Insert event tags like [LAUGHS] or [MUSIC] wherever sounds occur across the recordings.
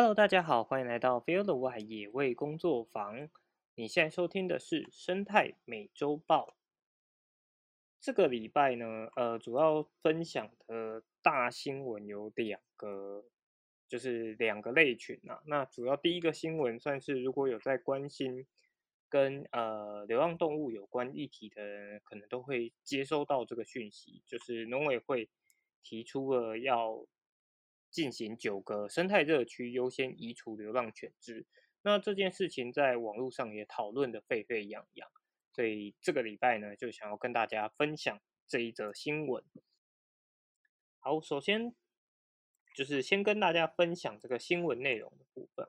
Hello，大家好，欢迎来到 Feel the w i 野味工作坊。你现在收听的是生态美洲豹。这个礼拜呢，呃，主要分享的大新闻有两个，就是两个类群啊。那主要第一个新闻算是，如果有在关心跟呃流浪动物有关议题的人，可能都会接收到这个讯息，就是农委会提出了要进行九个生态热区优先移除流浪犬只。那这件事情在网络上也讨论的沸沸扬扬。所以这个礼拜呢，就想要跟大家分享这一则新闻。好，首先就是先跟大家分享这个新闻内容的部分。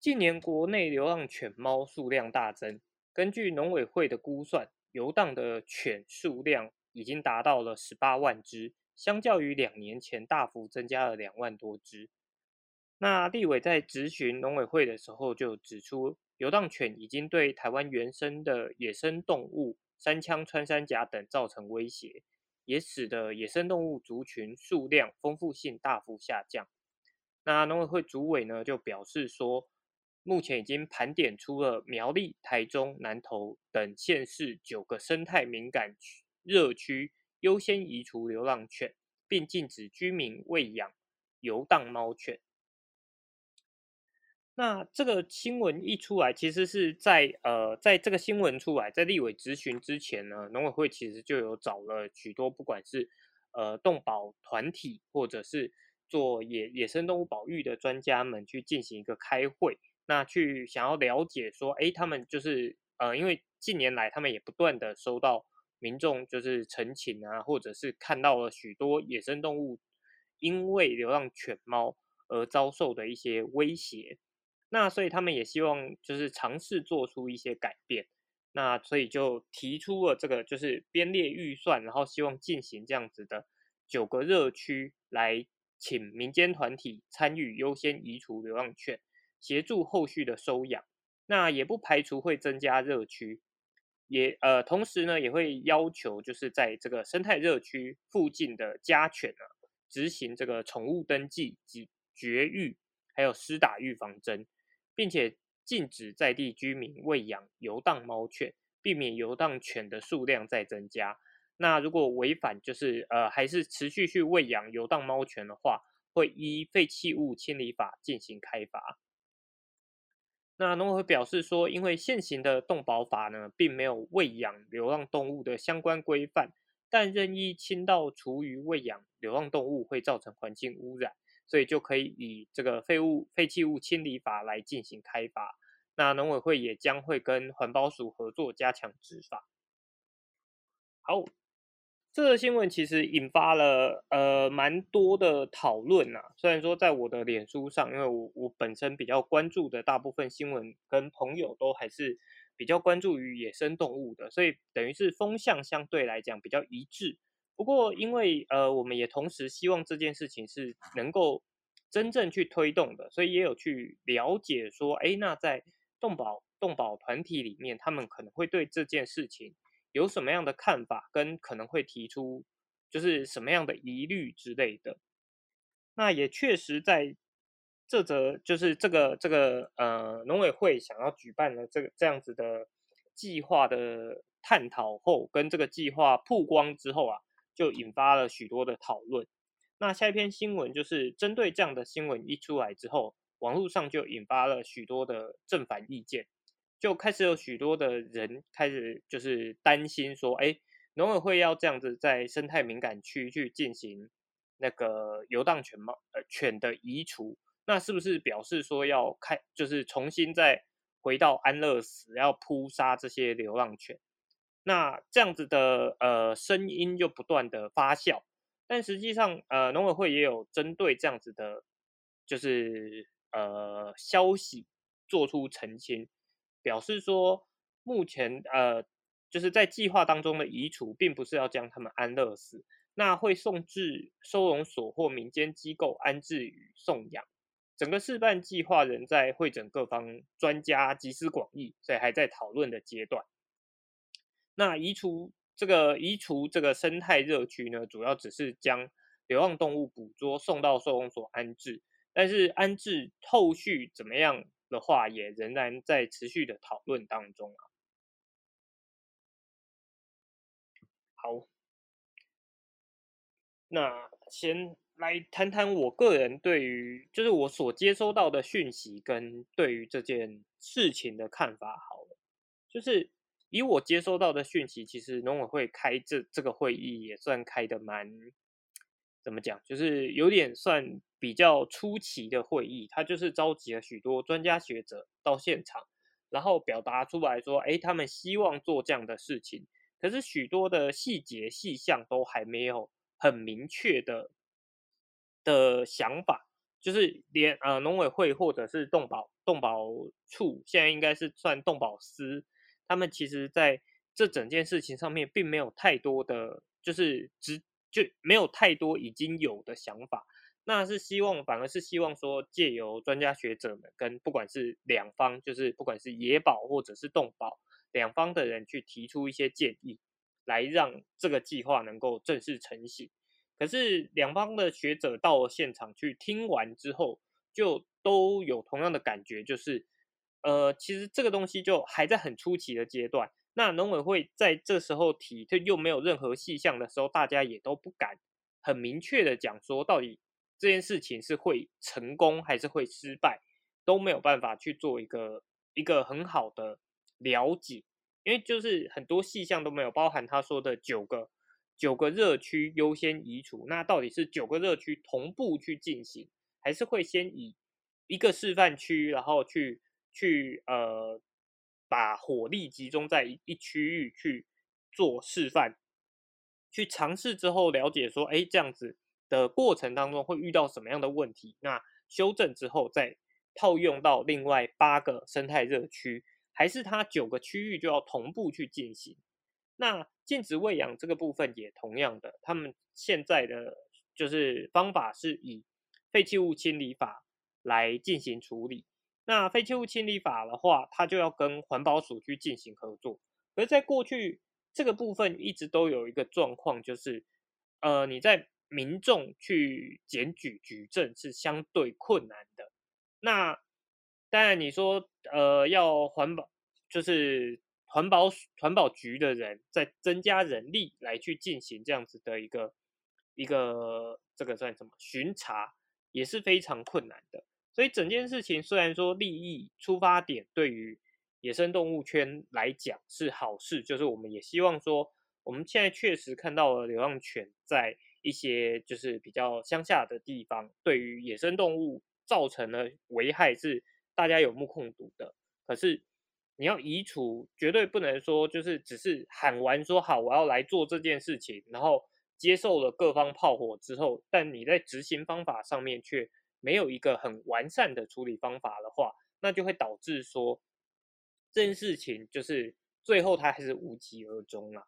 近年国内流浪犬猫数量大增，根据农委会的估算，游荡的犬数量已经达到了十八万只，相较于两年前大幅增加了两万多只。那立委在质询农委会的时候就指出。游荡犬已经对台湾原生的野生动物山羌、穿山甲等造成威胁，也使得野生动物族群数量丰富性大幅下降。那农委会主委呢就表示说，目前已经盘点出了苗栗、台中、南投等县市九个生态敏感区热区，优先移除流浪犬，并禁止居民喂养游荡猫犬。那这个新闻一出来，其实是在呃，在这个新闻出来，在立委质询之前呢，农委会其实就有找了许多不管是呃动保团体，或者是做野野生动物保育的专家们去进行一个开会，那去想要了解说，哎，他们就是呃，因为近年来他们也不断的收到民众就是陈情啊，或者是看到了许多野生动物因为流浪犬猫而遭受的一些威胁。那所以他们也希望就是尝试做出一些改变，那所以就提出了这个就是编列预算，然后希望进行这样子的九个热区来请民间团体参与优先移除流浪犬，协助后续的收养。那也不排除会增加热区，也呃同时呢也会要求就是在这个生态热区附近的家犬啊执行这个宠物登记及绝育，还有施打预防针。并且禁止在地居民喂养游荡猫犬，避免游荡犬的数量再增加。那如果违反，就是呃还是持续去喂养游荡猫犬的话，会依废弃物清理法进行开罚。那农委会表示说，因为现行的动保法呢，并没有喂养流浪动物的相关规范，但任意倾倒厨余喂养流浪动物会造成环境污染。所以就可以以这个废物废弃物清理法来进行开发。那农委会也将会跟环保署合作，加强执法。好，这个新闻其实引发了呃蛮多的讨论呐。虽然说在我的脸书上，因为我我本身比较关注的大部分新闻跟朋友都还是比较关注于野生动物的，所以等于是风向相对来讲比较一致。不过，因为呃，我们也同时希望这件事情是能够真正去推动的，所以也有去了解说，哎，那在动保动保团体里面，他们可能会对这件事情有什么样的看法，跟可能会提出就是什么样的疑虑之类的。那也确实在这则就是这个这个呃农委会想要举办的这个这样子的计划的探讨后，跟这个计划曝光之后啊。就引发了许多的讨论。那下一篇新闻就是针对这样的新闻一出来之后，网络上就引发了许多的正反意见，就开始有许多的人开始就是担心说，哎，农委会要这样子在生态敏感区去进行那个游荡犬猫呃犬的移除，那是不是表示说要开就是重新再回到安乐死，要扑杀这些流浪犬？那这样子的呃声音就不断的发酵，但实际上呃农委会也有针对这样子的，就是呃消息做出澄清，表示说目前呃就是在计划当中的移除，并不是要将他们安乐死，那会送至收容所或民间机构安置与送养，整个示范计划仍在会诊各方专家集思广益，所以还在讨论的阶段。那移除这个移除这个生态热区呢，主要只是将流浪动物捕捉送到收容所安置，但是安置后续怎么样的话，也仍然在持续的讨论当中啊。好，那先来谈谈我个人对于，就是我所接收到的讯息跟对于这件事情的看法。好了，就是以我接收到的讯息，其实农委会开这这个会议也算开的蛮，怎么讲，就是有点算比较出奇的会议。他就是召集了许多专家学者到现场，然后表达出来说，哎，他们希望做这样的事情。可是许多的细节细项都还没有很明确的的想法，就是连呃农委会或者是动保动保处，现在应该是算动保司，他们其实在这整件事情上面并没有太多的，就是只就没有太多已经有的想法，那是希望反而是希望说借由专家学者们跟不管是两方，就是不管是野保或者是动保。两方的人去提出一些建议，来让这个计划能够正式成型。可是两方的学者到了现场去听完之后，就都有同样的感觉，就是呃，其实这个东西就还在很初期的阶段。那农委会在这时候提，它又没有任何细项的时候，大家也都不敢很明确的讲说，到底这件事情是会成功还是会失败，都没有办法去做一个一个很好的。了解，因为就是很多细项都没有包含他说的九个九个热区优先移除，那到底是九个热区同步去进行，还是会先以一个示范区，然后去去呃把火力集中在一一区域去做示范，去尝试之后了解说，哎，这样子的过程当中会遇到什么样的问题？那修正之后再套用到另外八个生态热区。还是它九个区域就要同步去进行。那禁止喂养这个部分也同样的，他们现在的就是方法是以废弃物清理法来进行处理。那废弃物清理法的话，它就要跟环保署去进行合作。而在过去这个部分一直都有一个状况，就是呃你在民众去检举举证是相对困难的。那当然，你说呃要环保，就是环保环保局的人在增加人力来去进行这样子的一个一个这个算什么巡查，也是非常困难的。所以整件事情虽然说利益出发点对于野生动物圈来讲是好事，就是我们也希望说，我们现在确实看到了流浪犬在一些就是比较乡下的地方，对于野生动物造成了危害是。大家有目共睹的，可是你要移除，绝对不能说就是只是喊完说好我要来做这件事情，然后接受了各方炮火之后，但你在执行方法上面却没有一个很完善的处理方法的话，那就会导致说这件事情就是最后它还是无疾而终了。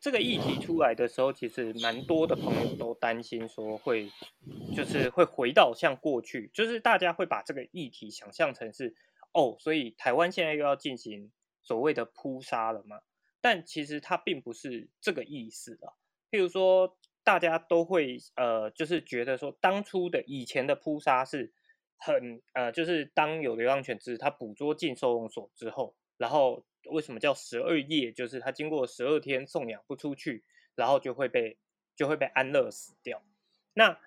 这个议题出来的时候，其实蛮多的朋友都担心说会，就是会回到像过去，就是大家会把这个议题想象成是哦，所以台湾现在又要进行所谓的扑杀了吗？但其实它并不是这个意思啊。譬如说，大家都会呃，就是觉得说当初的以前的扑杀是很呃，就是当有流浪犬只它捕捉进收容所之后，然后。为什么叫十二夜？就是它经过十二天送养不出去，然后就会被就会被安乐死掉。那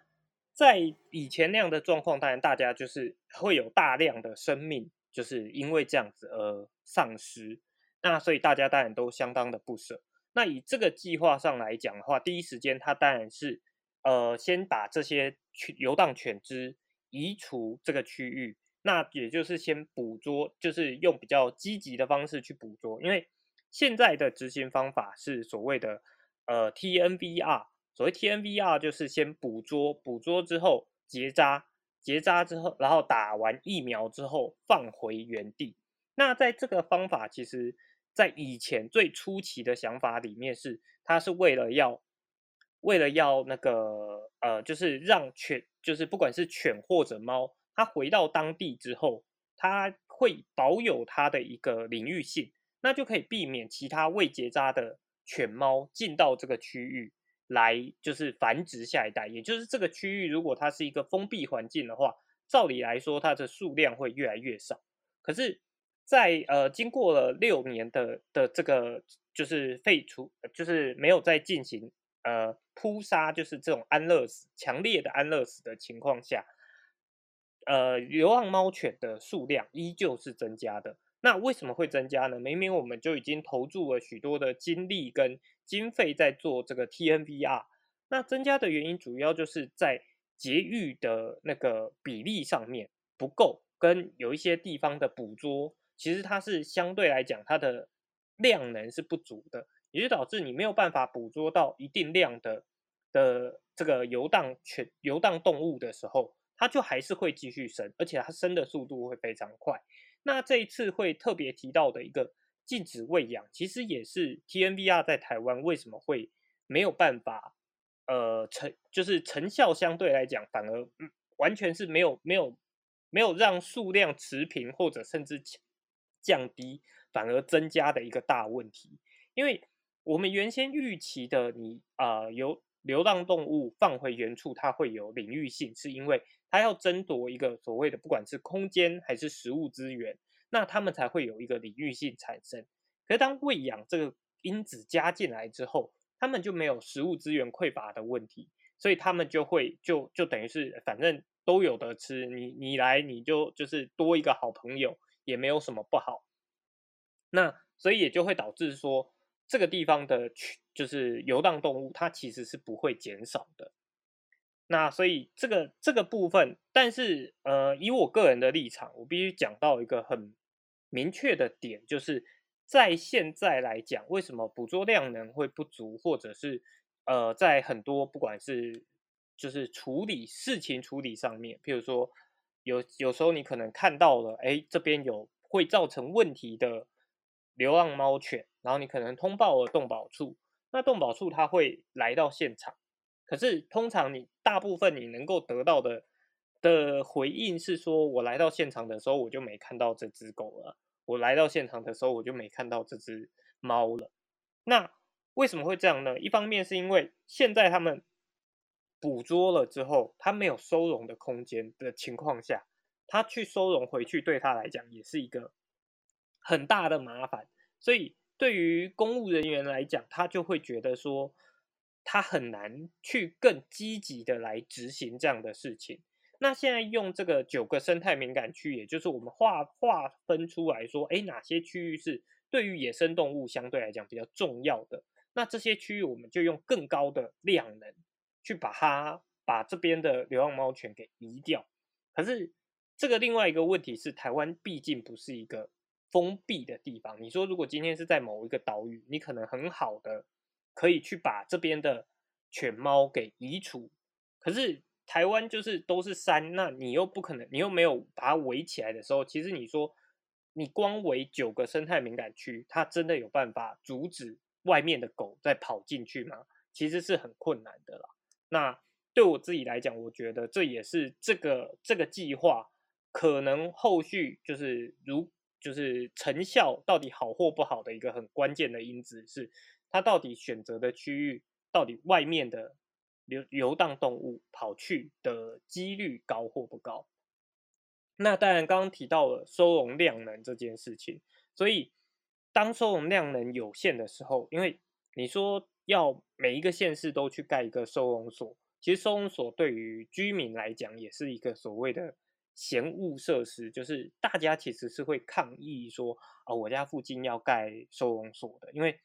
在以前那样的状况，当然大家就是会有大量的生命，就是因为这样子而丧失。那所以大家当然都相当的不舍。那以这个计划上来讲的话，第一时间它当然是呃先把这些去游荡犬只移除这个区域。那也就是先捕捉，就是用比较积极的方式去捕捉，因为现在的执行方法是所谓的呃 TNVR，所谓 TNVR 就是先捕捉，捕捉之后结扎，结扎之后，然后打完疫苗之后放回原地。那在这个方法，其实在以前最初期的想法里面是，它是为了要为了要那个呃，就是让犬，就是不管是犬或者猫。它回到当地之后，它会保有它的一个领域性，那就可以避免其他未结扎的犬猫进到这个区域，来就是繁殖下一代，也就是这个区域如果它是一个封闭环境的话，照理来说它的数量会越来越少。可是，在呃经过了六年的的这个就是废除，就是没有再进行呃扑杀，就是这种安乐死强烈的安乐死的情况下，呃流浪猫犬的数量依旧是增加的。那为什么会增加呢？明明我们就已经投注了许多的精力跟经费在做这个 TNVR，那增加的原因主要就是在节育的那个比例上面不够，跟有一些地方的捕捉，其实它是相对来讲它的量能是不足的，也就导致你没有办法捕捉到一定量的的这个游荡犬、游荡动物的时候，它就还是会继续生，而且它生的速度会非常快。那这一次会特别提到的一个禁止喂养，其实也是 TNVR 在台湾为什么会没有办法，呃成就是成效相对来讲反而完全是没有没有没有让数量持平或者甚至降低，反而增加的一个大问题。因为我们原先预期的你啊由流浪动物放回原处，它会有领域性，是因为它要争夺一个所谓的不管是空间还是食物资源，那它们才会有一个领域性产生。可是当喂养这个因子加进来之后，它们就没有食物资源匮乏的问题，所以它们就会就就等于是反正都有得吃，你你来你就就是多一个好朋友，也没有什么不好。那所以也就会导致说。这个地方的就是游荡动物，它其实是不会减少的。那所以这个这个部分，但是呃，以我个人的立场，我必须讲到一个很明确的点，就是在现在来讲，为什么捕捉量能会不足，或者是呃，在很多不管是就是处理事情处理上面，譬如说有有时候你可能看到了，哎，这边有会造成问题的。流浪猫犬，然后你可能通报了动保处，那动保处他会来到现场，可是通常你大部分你能够得到的的回应是说，我来到现场的时候我就没看到这只狗了，我来到现场的时候我就没看到这只猫了。那为什么会这样呢？一方面是因为现在他们捕捉了之后，他没有收容的空间的情况下，他去收容回去对他来讲也是一个。很大的麻烦，所以对于公务人员来讲，他就会觉得说，他很难去更积极的来执行这样的事情。那现在用这个九个生态敏感区，也就是我们划划分出来说，哎，哪些区域是对于野生动物相对来讲比较重要的？那这些区域我们就用更高的量能去把它把这边的流浪猫犬给移掉。可是这个另外一个问题是，台湾毕竟不是一个。封闭的地方，你说如果今天是在某一个岛屿，你可能很好的可以去把这边的犬猫给移除。可是台湾就是都是山，那你又不可能，你又没有把它围起来的时候，其实你说你光围九个生态敏感区，它真的有办法阻止外面的狗再跑进去吗？其实是很困难的啦。那对我自己来讲，我觉得这也是这个这个计划可能后续就是如。就是成效到底好或不好的一个很关键的因子，是它到底选择的区域，到底外面的游游荡动物跑去的几率高或不高。那当然，刚刚提到了收容量能这件事情，所以当收容量能有限的时候，因为你说要每一个县市都去盖一个收容所，其实收容所对于居民来讲也是一个所谓的。嫌恶设施就是大家其实是会抗议说啊，我家附近要盖收容所的，因为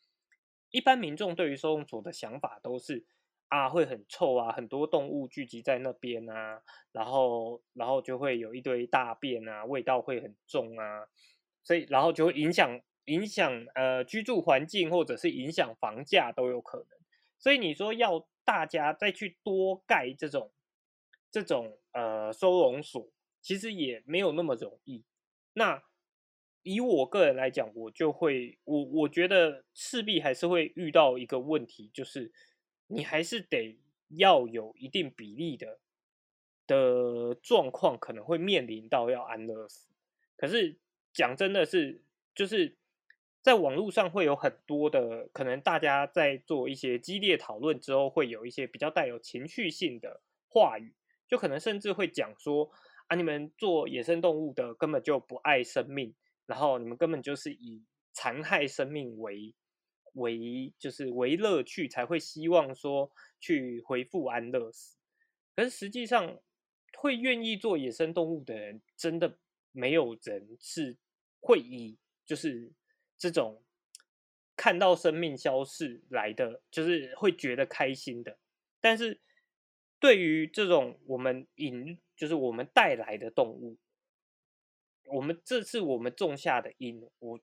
一般民众对于收容所的想法都是啊，会很臭啊，很多动物聚集在那边啊，然后然后就会有一堆大便啊，味道会很重啊，所以然后就会影响影响呃居住环境或者是影响房价都有可能，所以你说要大家再去多盖这种这种呃收容所。其实也没有那么容易。那以我个人来讲，我就会我我觉得势必还是会遇到一个问题，就是你还是得要有一定比例的的状况，可能会面临到要安乐死。可是讲真的是，就是在网络上会有很多的，可能大家在做一些激烈讨论之后，会有一些比较带有情绪性的话语，就可能甚至会讲说啊，你们做野生动物的根本就不爱生命，然后你们根本就是以残害生命为为就是为乐趣，才会希望说去回复安乐死。可是实际上，会愿意做野生动物的人，真的没有人是会以就是。这种看到生命消逝来的，就是会觉得开心的。但是，对于这种我们引，就是我们带来的动物，我们这次我们种下的因。我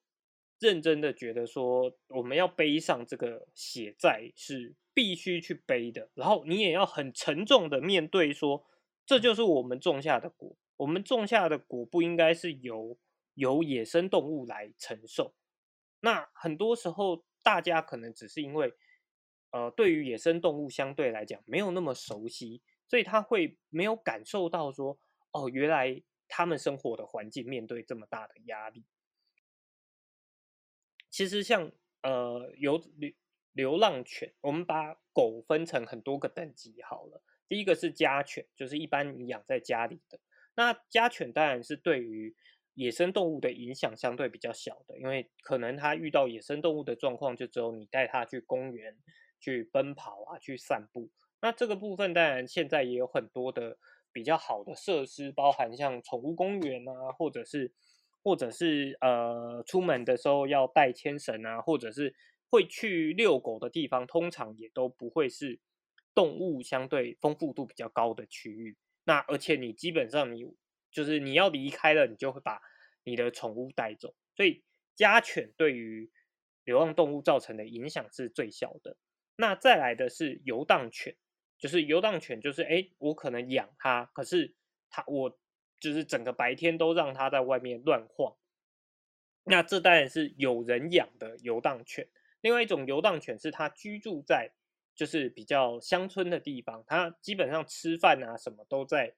认真的觉得说，我们要背上这个血债是必须去背的。然后，你也要很沉重的面对说，这就是我们种下的果。我们种下的果不应该是由由野生动物来承受。那很多时候，大家可能只是因为，呃，对于野生动物相对来讲没有那么熟悉，所以他会没有感受到说，哦，原来他们生活的环境面对这么大的压力。其实像呃，有流流浪犬，我们把狗分成很多个等级好了。第一个是家犬，就是一般你养在家里的。那家犬当然是对于野生动物的影响相对比较小的，因为可能它遇到野生动物的状况，就只有你带它去公园去奔跑啊，去散步。那这个部分当然现在也有很多的比较好的设施，包含像宠物公园啊，或者是或者是呃出门的时候要带牵绳啊，或者是会去遛狗的地方，通常也都不会是动物相对丰富度比较高的区域。那而且你基本上你。就是你要离开了，你就会把你的宠物带走，所以家犬对于流浪动物造成的影响是最小的。那再来的是游荡犬，就是游荡犬，就是哎，我可能养它，可是它我就是整个白天都让它在外面乱晃。那这当然是有人养的游荡犬。另外一种游荡犬是它居住在就是比较乡村的地方，它基本上吃饭啊什么都在。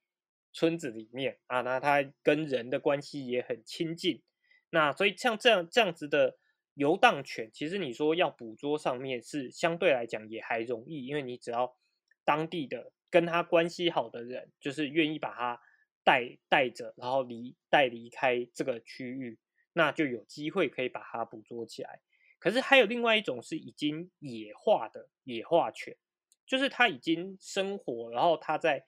村子里面啊，那它跟人的关系也很亲近，那所以像这样这样子的游荡犬，其实你说要捕捉上面是相对来讲也还容易，因为你只要当地的跟他关系好的人，就是愿意把它带带着，然后离带离开这个区域，那就有机会可以把它捕捉起来。可是还有另外一种是已经野化的野化犬，就是它已经生活，然后它在。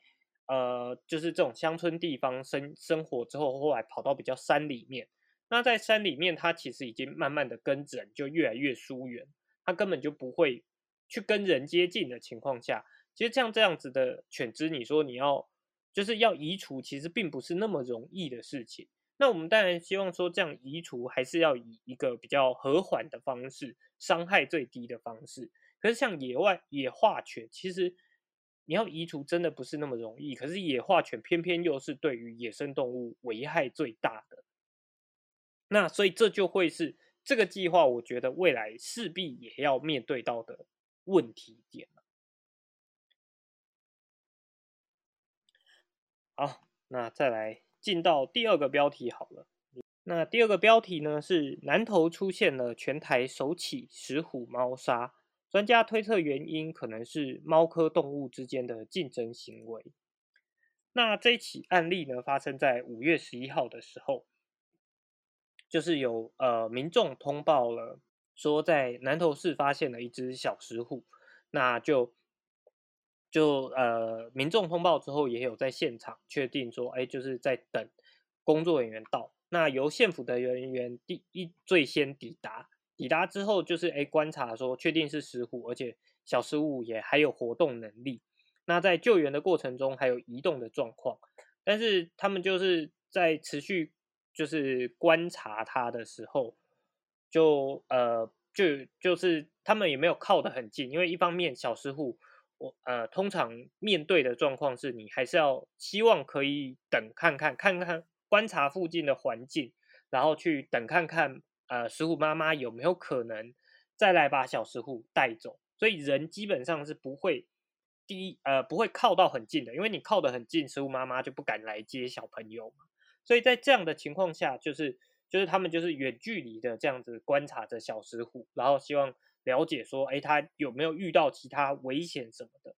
呃，就是这种乡村地方生生活之后，后来跑到比较山里面。那在山里面，它其实已经慢慢的跟人就越来越疏远，它根本就不会去跟人接近的情况下，其实像这样子的犬只，你说你要就是要移除，其实并不是那么容易的事情。那我们当然希望说，这样移除还是要以一个比较和缓的方式，伤害最低的方式。可是像野外野化犬，其实。你要移除真的不是那么容易，可是野化犬偏偏又是对于野生动物危害最大的，那所以这就会是这个计划，我觉得未来势必也要面对到的问题点好，那再来进到第二个标题好了。那第二个标题呢是南投出现了全台首起石虎猫杀。专家推测原因可能是猫科动物之间的竞争行为。那这起案例呢，发生在五月十一号的时候，就是有呃民众通报了，说在南投市发现了一只小石虎。那就就呃民众通报之后，也有在现场确定说，哎，就是在等工作人员到。那由县府的人员第一最先抵达。抵达之后，就是哎观察说，确定是石虎，而且小石虎也还有活动能力。那在救援的过程中，还有移动的状况。但是他们就是在持续就是观察它的时候，就呃就就是他们也没有靠得很近，因为一方面小石虎，我呃通常面对的状况是你还是要希望可以等看看看看观察附近的环境，然后去等看看。呃，石虎妈妈有没有可能再来把小石虎带走？所以人基本上是不会第一呃不会靠到很近的，因为你靠得很近，石虎妈妈就不敢来接小朋友嘛。所以在这样的情况下，就是就是他们就是远距离的这样子观察着小石虎，然后希望了解说，哎，它有没有遇到其他危险什么的。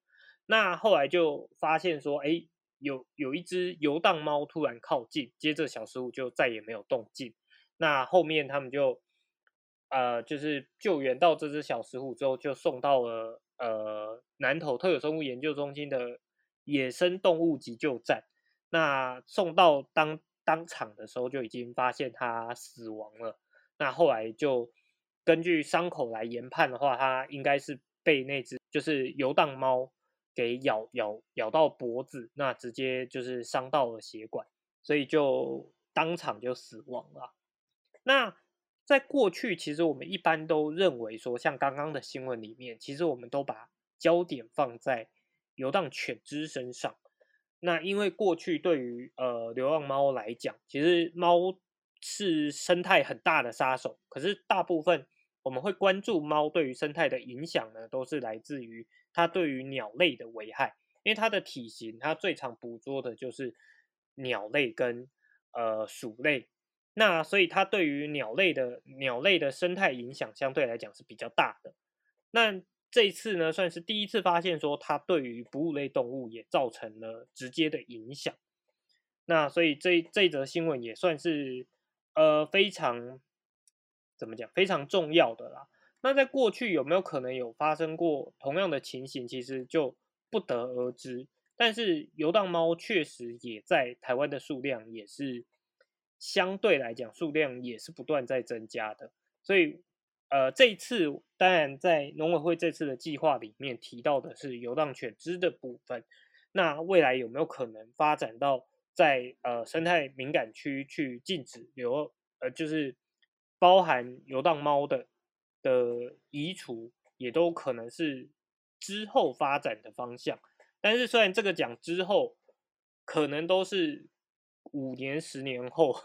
那后来就发现说，哎，有有一只游荡猫突然靠近，接着小石虎就再也没有动静。那后面他们就，呃，就是救援到这只小石虎之后，就送到了呃南投特有生物研究中心的野生动物急救站。那送到当当场的时候，就已经发现它死亡了。那后来就根据伤口来研判的话，它应该是被那只就是游荡猫给咬咬咬到脖子，那直接就是伤到了血管，所以就当场就死亡了。那在过去，其实我们一般都认为说，像刚刚的新闻里面，其实我们都把焦点放在游荡犬只身上。那因为过去对于呃流浪猫来讲，其实猫是生态很大的杀手。可是大部分我们会关注猫对于生态的影响呢，都是来自于它对于鸟类的危害。因为它的体型，它最常捕捉的就是鸟类跟呃鼠类。那所以它对于鸟类的鸟类的生态影响相对来讲是比较大的。那这一次呢，算是第一次发现说它对于哺乳类动物也造成了直接的影响。那所以这这则新闻也算是呃非常怎么讲非常重要的啦。那在过去有没有可能有发生过同样的情形，其实就不得而知。但是游荡猫确实也在台湾的数量也是相对来讲数量也是不断在增加的，所以。呃，这一次当然在农委会这次的计划里面提到的是游荡犬只的部分，那未来有没有可能发展到在呃生态敏感区去禁止流呃就是包含游荡猫的的移除，也都可能是之后发展的方向。但是虽然这个讲之后可能都是五年十年后。[LAUGHS]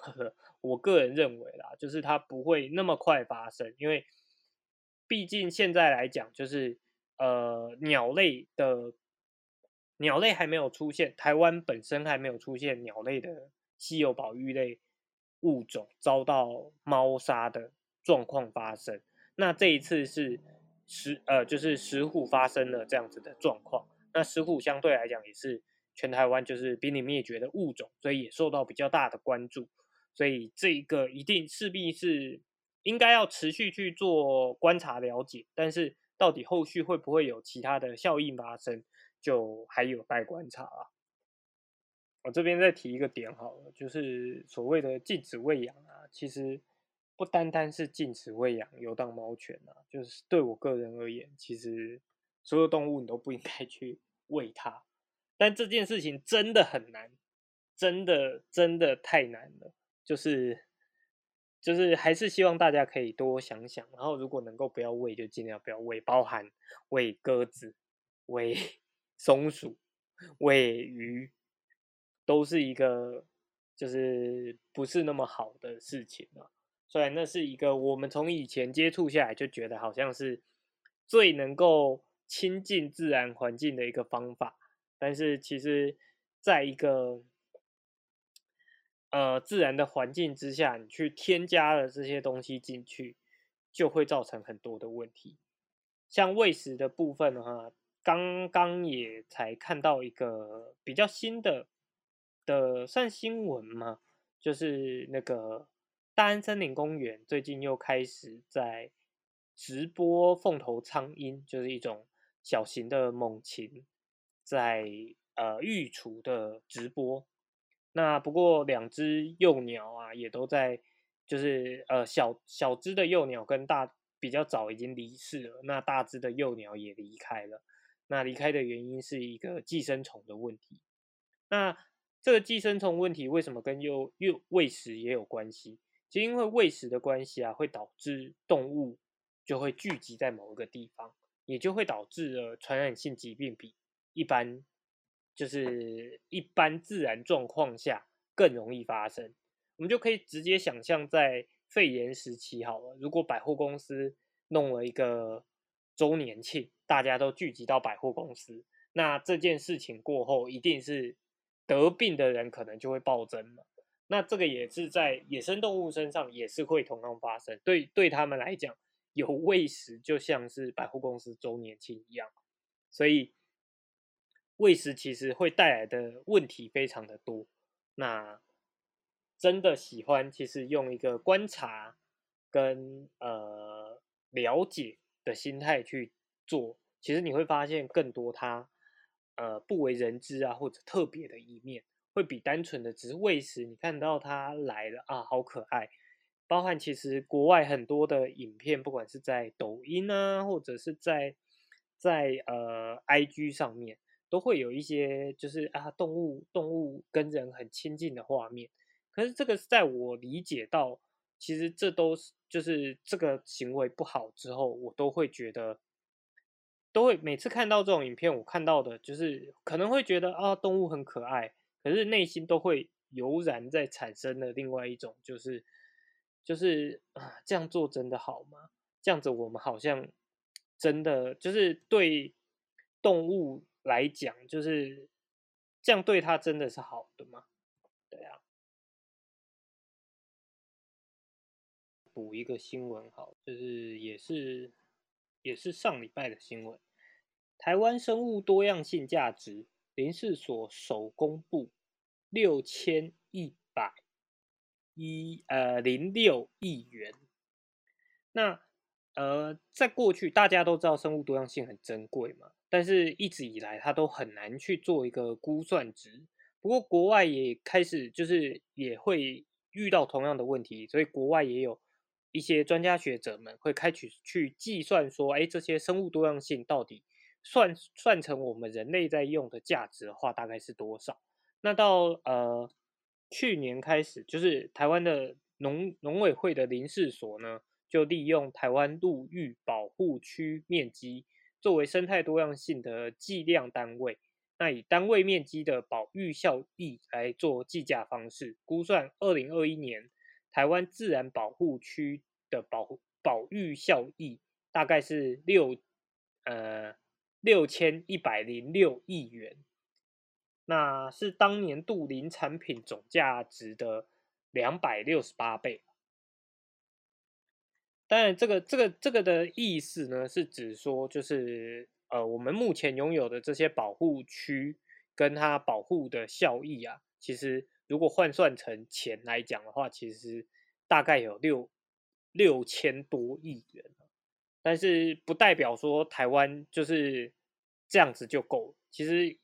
我个人认为啦，就是它不会那么快发生，因为毕竟现在来讲，就是呃鸟类的鸟类还没有出现，台湾本身还没有出现鸟类的稀有保育类物种遭到猫杀的状况发生。那这一次是石呃就是石虎发生了这样子的状况，那石虎相对来讲也是全台湾就是濒临灭绝的物种，所以也受到比较大的关注。所以这个一定势必是应该要持续去做观察了解，但是到底后续会不会有其他的效应发生，就还有待观察啊。我这边再提一个点好了，就是所谓的禁止喂养啊，其实不单单是禁止喂养游荡猫犬啊，就是对我个人而言，其实所有动物你都不应该去喂它，但这件事情真的很难，真的真的太难了。就是就是还是希望大家可以多想想，然后如果能够不要喂，就尽量不要喂，包含喂鸽子、喂 [LAUGHS] 松鼠、喂鱼，都是一个就是不是那么好的事情啊。虽然那是一个我们从以前接触下来就觉得好像是最能够亲近自然环境的一个方法，但是其实在一个。呃，自然的环境之下，你去添加了这些东西进去，就会造成很多的问题。像喂食的部分的话，刚刚也才看到一个比较新的的算新闻嘛，就是那个大安森林公园最近又开始在直播凤头苍鹰，就是一种小型的猛禽，在呃育雏的直播。那不过两只幼鸟啊，也都在，就是呃小小只的幼鸟跟大比较早已经离世了，那大只的幼鸟也离开了。那离开的原因是一个寄生虫的问题。那这个寄生虫问题为什么跟幼幼喂食也有关系？就因为喂食的关系啊，会导致动物就会聚集在某一个地方，也就会导致了传染性疾病比一般。就是一般自然状况下更容易发生，我们就可以直接想象，在肺炎时期好了，如果百货公司弄了一个周年庆，大家都聚集到百货公司，那这件事情过后，一定是得病的人可能就会暴增嘛。那这个也是在野生动物身上也是会同样发生。对对他们来讲，有喂食就像是百货公司周年庆一样，所以喂食其实会带来的问题非常的多。那真的喜欢，其实用一个观察跟呃了解的心态去做，其实你会发现更多它呃不为人知啊或者特别的一面，会比单纯的只是喂食，你看到它来了啊，好可爱。包含其实国外很多的影片，不管是在抖音啊，或者是在在呃 IG 上面，都会有一些就是啊动物动物跟人很亲近的画面。可是这个在我理解到，其实这都是就是这个行为不好之后，我都会觉得，都会每次看到这种影片，我看到的就是可能会觉得啊动物很可爱，可是内心都会油然在产生的另外一种，就是就是啊这样做真的好吗？这样子我们好像真的就是对动物来讲，就是这样对他真的是好的吗？对啊。补一个新闻，好，就是也是也是上礼拜的新闻。台湾生物多样性价值林试所首公布六千一百一呃零六亿元。那呃，在过去大家都知道生物多样性很珍贵嘛，但是一直以来它都很难去做一个估算值。不过国外也开始就是也会遇到同样的问题，所以国外也有。一些专家学者们会开始去计算说，哎，这些生物多样性到底算算成我们人类在用的价值的话，大概是多少？那到呃去年开始，就是台湾的农农委会的林试所呢，就利用台湾陆域保护区面积作为生态多样性的计量单位，那以单位面积的保育效益来做计价方式，估算二零二一年。台湾自然保护区的保保育效益大概是六呃六千一百零六亿元，那是当年度林产品总价值的两百六十八倍。当然，这个这个这个的意思呢，是指说就是呃我们目前拥有的这些保护区跟它保护的效益啊，其实。如果换算成钱来讲的话，其实大概有六六千多亿元，但是不代表说台湾就是这样子就够。其实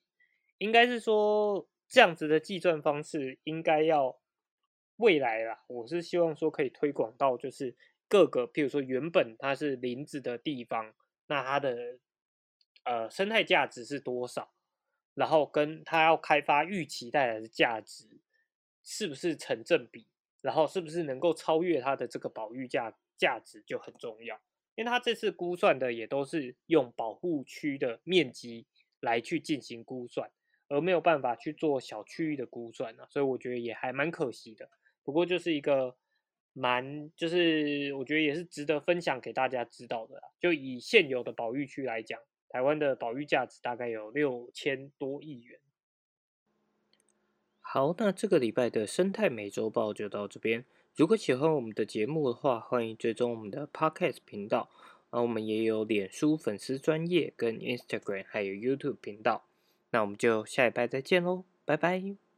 应该是说这样子的计算方式应该要未来啦，我是希望说可以推广到就是各个，譬如说原本它是林子的地方，那它的呃生态价值是多少，然后跟它要开发预期带来的价值。是不是成正比？然后是不是能够超越它的这个保育价价值就很重要。因为它这次估算的也都是用保护区的面积来去进行估算，而没有办法去做小区域的估算呢，所以我觉得也还蛮可惜的。不过就是一个蛮，就是我觉得也是值得分享给大家知道的。就以现有的保育区来讲，台湾的保育价值大概有六千多亿元。好，那这个礼拜的生态美洲报就到这边。如果喜欢我们的节目的话，欢迎追踪我们的 Podcast 频道。啊，我们也有脸书粉丝专业跟 Instagram，还有 YouTube 频道。那我们就下礼拜再见喽，拜拜。